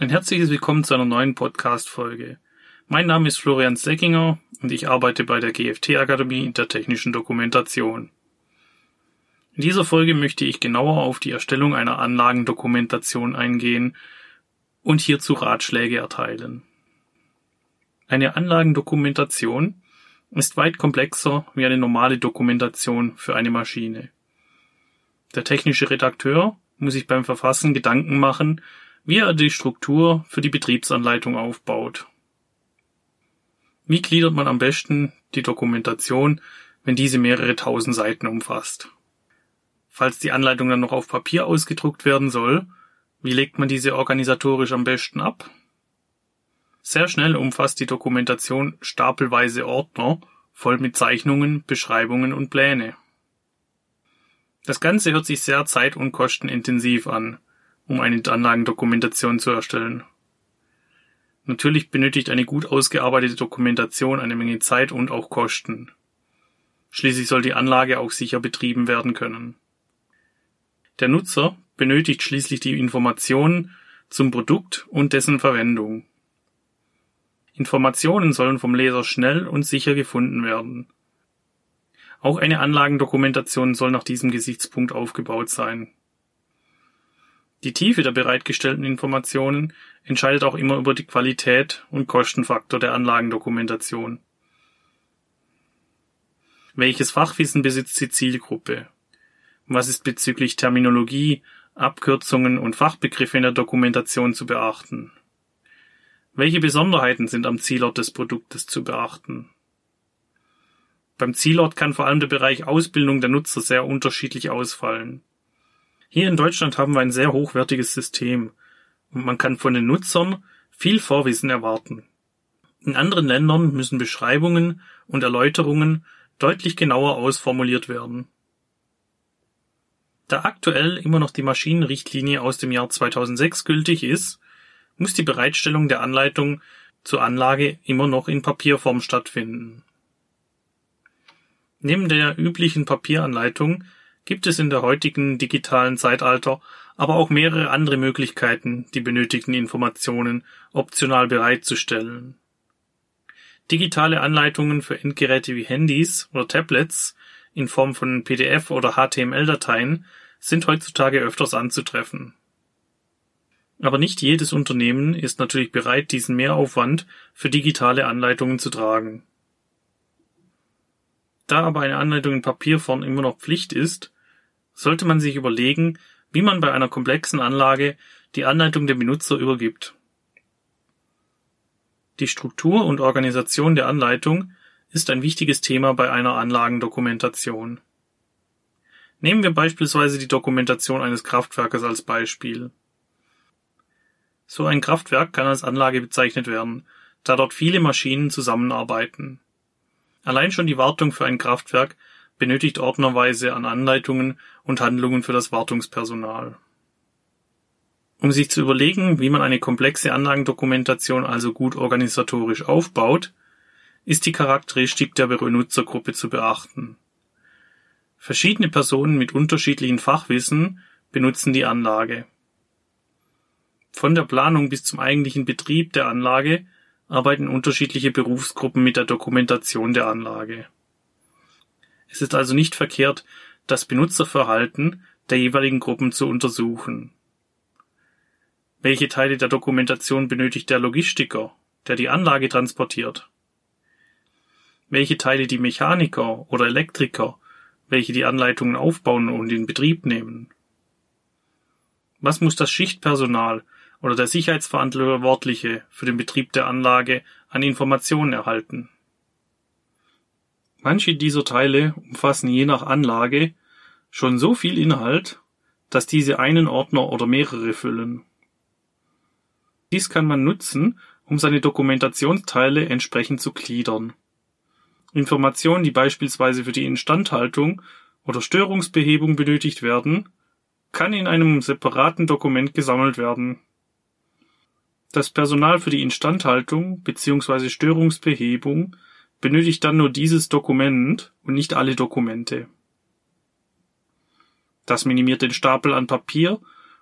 Ein herzliches Willkommen zu einer neuen Podcast-Folge. Mein Name ist Florian Seckinger und ich arbeite bei der GFT-Akademie in der technischen Dokumentation. In dieser Folge möchte ich genauer auf die Erstellung einer Anlagendokumentation eingehen und hierzu Ratschläge erteilen. Eine Anlagendokumentation ist weit komplexer wie eine normale Dokumentation für eine Maschine. Der technische Redakteur muss sich beim Verfassen Gedanken machen, wie er die Struktur für die Betriebsanleitung aufbaut. Wie gliedert man am besten die Dokumentation, wenn diese mehrere tausend Seiten umfasst? Falls die Anleitung dann noch auf Papier ausgedruckt werden soll, wie legt man diese organisatorisch am besten ab? Sehr schnell umfasst die Dokumentation stapelweise Ordner voll mit Zeichnungen, Beschreibungen und Pläne. Das Ganze hört sich sehr zeit- und kostenintensiv an, um eine Anlagendokumentation zu erstellen. Natürlich benötigt eine gut ausgearbeitete Dokumentation eine Menge Zeit und auch Kosten. Schließlich soll die Anlage auch sicher betrieben werden können. Der Nutzer benötigt schließlich die Informationen zum Produkt und dessen Verwendung. Informationen sollen vom Leser schnell und sicher gefunden werden. Auch eine Anlagendokumentation soll nach diesem Gesichtspunkt aufgebaut sein. Die Tiefe der bereitgestellten Informationen entscheidet auch immer über die Qualität und Kostenfaktor der Anlagendokumentation. Welches Fachwissen besitzt die Zielgruppe? Was ist bezüglich Terminologie, Abkürzungen und Fachbegriffe in der Dokumentation zu beachten? Welche Besonderheiten sind am Zielort des Produktes zu beachten? Beim Zielort kann vor allem der Bereich Ausbildung der Nutzer sehr unterschiedlich ausfallen. Hier in Deutschland haben wir ein sehr hochwertiges System und man kann von den Nutzern viel Vorwissen erwarten. In anderen Ländern müssen Beschreibungen und Erläuterungen deutlich genauer ausformuliert werden. Da aktuell immer noch die Maschinenrichtlinie aus dem Jahr 2006 gültig ist, muss die Bereitstellung der Anleitung zur Anlage immer noch in Papierform stattfinden. Neben der üblichen Papieranleitung gibt es in der heutigen digitalen Zeitalter aber auch mehrere andere Möglichkeiten, die benötigten Informationen optional bereitzustellen. Digitale Anleitungen für Endgeräte wie Handys oder Tablets in Form von PDF oder HTML-Dateien sind heutzutage öfters anzutreffen. Aber nicht jedes Unternehmen ist natürlich bereit, diesen Mehraufwand für digitale Anleitungen zu tragen. Da aber eine Anleitung in Papierform immer noch Pflicht ist, sollte man sich überlegen, wie man bei einer komplexen Anlage die Anleitung dem Benutzer übergibt. Die Struktur und Organisation der Anleitung ist ein wichtiges Thema bei einer Anlagendokumentation. Nehmen wir beispielsweise die Dokumentation eines Kraftwerkes als Beispiel. So ein Kraftwerk kann als Anlage bezeichnet werden, da dort viele Maschinen zusammenarbeiten. Allein schon die Wartung für ein Kraftwerk benötigt ordnerweise an Anleitungen und Handlungen für das Wartungspersonal. Um sich zu überlegen, wie man eine komplexe Anlagendokumentation also gut organisatorisch aufbaut, ist die Charakteristik der Benutzergruppe zu beachten. Verschiedene Personen mit unterschiedlichen Fachwissen benutzen die Anlage. Von der Planung bis zum eigentlichen Betrieb der Anlage arbeiten unterschiedliche Berufsgruppen mit der Dokumentation der Anlage. Es ist also nicht verkehrt, das Benutzerverhalten der jeweiligen Gruppen zu untersuchen. Welche Teile der Dokumentation benötigt der Logistiker, der die Anlage transportiert? Welche Teile die Mechaniker oder Elektriker, welche die Anleitungen aufbauen und in Betrieb nehmen? Was muss das Schichtpersonal oder der Sicherheitsverantwortliche für den Betrieb der Anlage an Informationen erhalten? Manche dieser Teile umfassen je nach Anlage schon so viel Inhalt, dass diese einen Ordner oder mehrere füllen. Dies kann man nutzen, um seine Dokumentationsteile entsprechend zu gliedern. Informationen, die beispielsweise für die Instandhaltung oder Störungsbehebung benötigt werden, kann in einem separaten Dokument gesammelt werden. Das Personal für die Instandhaltung bzw. Störungsbehebung benötigt dann nur dieses Dokument und nicht alle Dokumente. Das minimiert den Stapel an Papier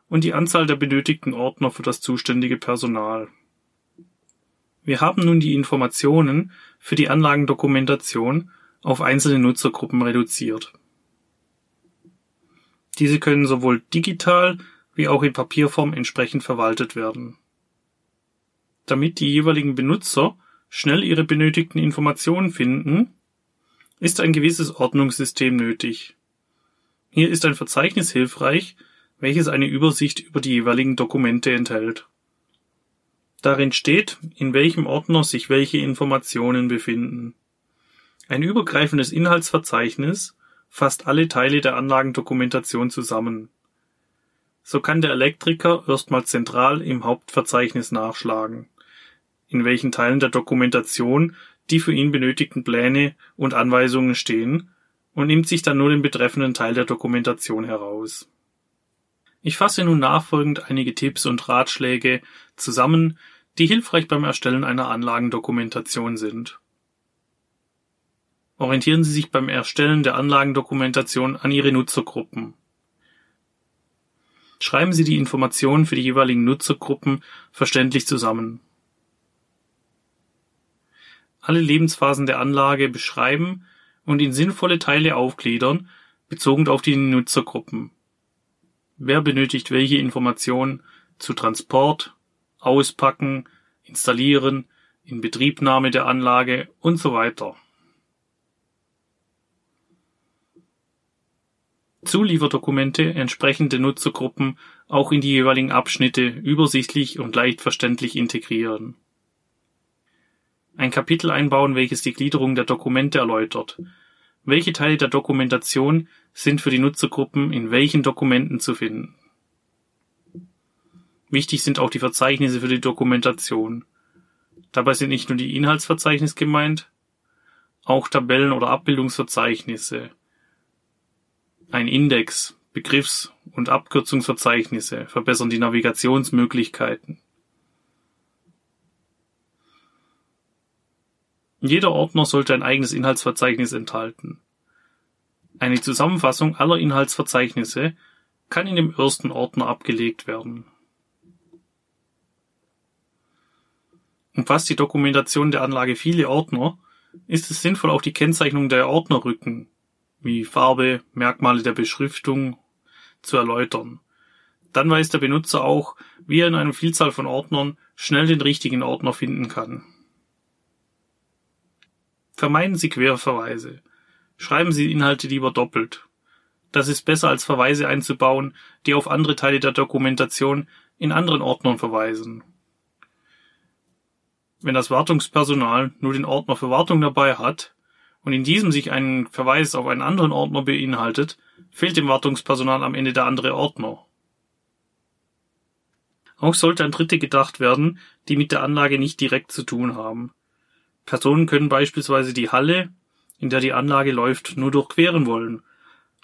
und die Anzahl der benötigten Ordner für das zuständige Personal. Wir haben nun die Informationen für die Anlagendokumentation auf einzelne Nutzergruppen reduziert. Diese können sowohl digital wie auch in Papierform entsprechend verwaltet werden. Damit die jeweiligen Benutzer schnell ihre benötigten Informationen finden, ist ein gewisses Ordnungssystem nötig. Hier ist ein Verzeichnis hilfreich, welches eine Übersicht über die jeweiligen Dokumente enthält. Darin steht, in welchem Ordner sich welche Informationen befinden. Ein übergreifendes Inhaltsverzeichnis fasst alle Teile der Anlagendokumentation zusammen. So kann der Elektriker erstmal zentral im Hauptverzeichnis nachschlagen, in welchen Teilen der Dokumentation die für ihn benötigten Pläne und Anweisungen stehen und nimmt sich dann nur den betreffenden Teil der Dokumentation heraus. Ich fasse nun nachfolgend einige Tipps und Ratschläge zusammen, die hilfreich beim Erstellen einer Anlagendokumentation sind. Orientieren Sie sich beim Erstellen der Anlagendokumentation an Ihre Nutzergruppen. Schreiben Sie die Informationen für die jeweiligen Nutzergruppen verständlich zusammen. Alle Lebensphasen der Anlage beschreiben und in sinnvolle Teile aufgliedern, bezogen auf die Nutzergruppen. Wer benötigt welche Informationen zu Transport, Auspacken, Installieren, Inbetriebnahme der Anlage und so weiter. Zulieferdokumente entsprechende Nutzergruppen auch in die jeweiligen Abschnitte übersichtlich und leicht verständlich integrieren. Ein Kapitel einbauen, welches die Gliederung der Dokumente erläutert. Welche Teile der Dokumentation sind für die Nutzergruppen in welchen Dokumenten zu finden? Wichtig sind auch die Verzeichnisse für die Dokumentation. Dabei sind nicht nur die Inhaltsverzeichnis gemeint, auch Tabellen oder Abbildungsverzeichnisse, ein Index, Begriffs- und Abkürzungsverzeichnisse verbessern die Navigationsmöglichkeiten. Jeder Ordner sollte ein eigenes Inhaltsverzeichnis enthalten. Eine Zusammenfassung aller Inhaltsverzeichnisse kann in dem ersten Ordner abgelegt werden. Umfasst die Dokumentation der Anlage viele Ordner, ist es sinnvoll, auch die Kennzeichnung der Ordnerrücken wie Farbe, Merkmale der Beschriftung zu erläutern. Dann weiß der Benutzer auch, wie er in einer Vielzahl von Ordnern schnell den richtigen Ordner finden kann. Vermeiden Sie Querverweise. Schreiben Sie Inhalte lieber doppelt. Das ist besser als Verweise einzubauen, die auf andere Teile der Dokumentation in anderen Ordnern verweisen. Wenn das Wartungspersonal nur den Ordner für Wartung dabei hat, und in diesem sich ein Verweis auf einen anderen Ordner beinhaltet, fehlt dem Wartungspersonal am Ende der andere Ordner. Auch sollte an Dritte gedacht werden, die mit der Anlage nicht direkt zu tun haben. Personen können beispielsweise die Halle, in der die Anlage läuft, nur durchqueren wollen,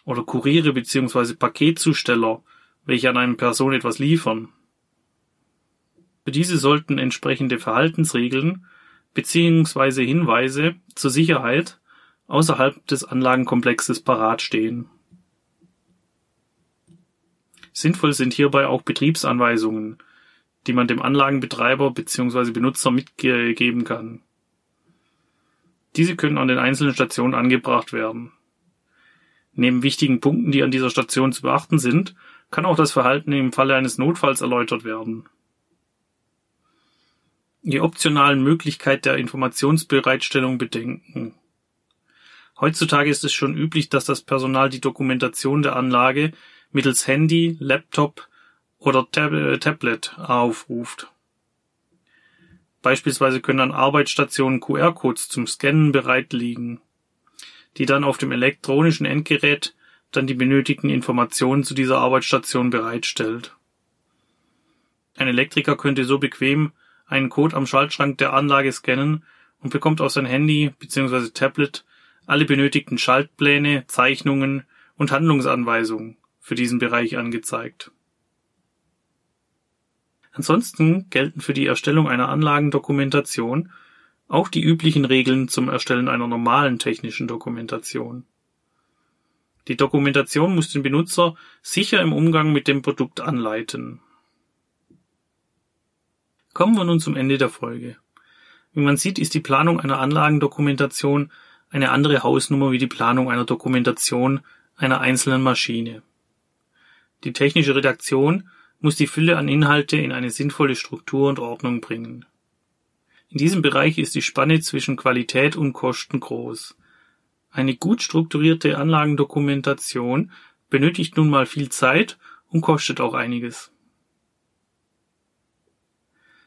oder Kuriere bzw. Paketzusteller, welche an eine Person etwas liefern. Für diese sollten entsprechende Verhaltensregeln bzw. Hinweise zur Sicherheit außerhalb des Anlagenkomplexes parat stehen. Sinnvoll sind hierbei auch Betriebsanweisungen, die man dem Anlagenbetreiber bzw. Benutzer mitgeben kann. Diese können an den einzelnen Stationen angebracht werden. Neben wichtigen Punkten, die an dieser Station zu beachten sind, kann auch das Verhalten im Falle eines Notfalls erläutert werden. Die optionalen Möglichkeit der Informationsbereitstellung bedenken. Heutzutage ist es schon üblich, dass das Personal die Dokumentation der Anlage mittels Handy, Laptop oder Tab äh, Tablet aufruft. Beispielsweise können an Arbeitsstationen QR-Codes zum Scannen bereit liegen, die dann auf dem elektronischen Endgerät dann die benötigten Informationen zu dieser Arbeitsstation bereitstellt. Ein Elektriker könnte so bequem einen Code am Schaltschrank der Anlage scannen und bekommt auf sein Handy bzw. Tablet alle benötigten Schaltpläne, Zeichnungen und Handlungsanweisungen für diesen Bereich angezeigt. Ansonsten gelten für die Erstellung einer Anlagendokumentation auch die üblichen Regeln zum Erstellen einer normalen technischen Dokumentation. Die Dokumentation muss den Benutzer sicher im Umgang mit dem Produkt anleiten. Kommen wir nun zum Ende der Folge. Wie man sieht, ist die Planung einer Anlagendokumentation eine andere Hausnummer wie die Planung einer Dokumentation einer einzelnen Maschine. Die technische Redaktion muss die Fülle an Inhalte in eine sinnvolle Struktur und Ordnung bringen. In diesem Bereich ist die Spanne zwischen Qualität und Kosten groß. Eine gut strukturierte Anlagendokumentation benötigt nun mal viel Zeit und kostet auch einiges.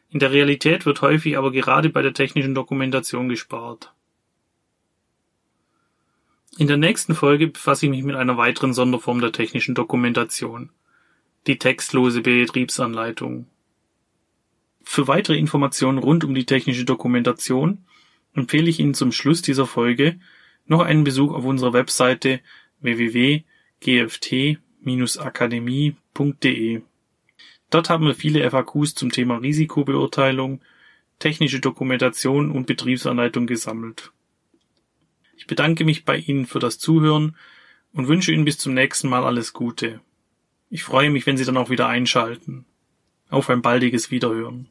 In der Realität wird häufig aber gerade bei der technischen Dokumentation gespart. In der nächsten Folge befasse ich mich mit einer weiteren Sonderform der technischen Dokumentation, die textlose Betriebsanleitung. Für weitere Informationen rund um die technische Dokumentation empfehle ich Ihnen zum Schluss dieser Folge noch einen Besuch auf unserer Webseite www.gft-akademie.de. Dort haben wir viele FAQs zum Thema Risikobeurteilung, technische Dokumentation und Betriebsanleitung gesammelt. Ich bedanke mich bei Ihnen für das Zuhören und wünsche Ihnen bis zum nächsten Mal alles Gute. Ich freue mich, wenn Sie dann auch wieder einschalten. Auf ein baldiges Wiederhören.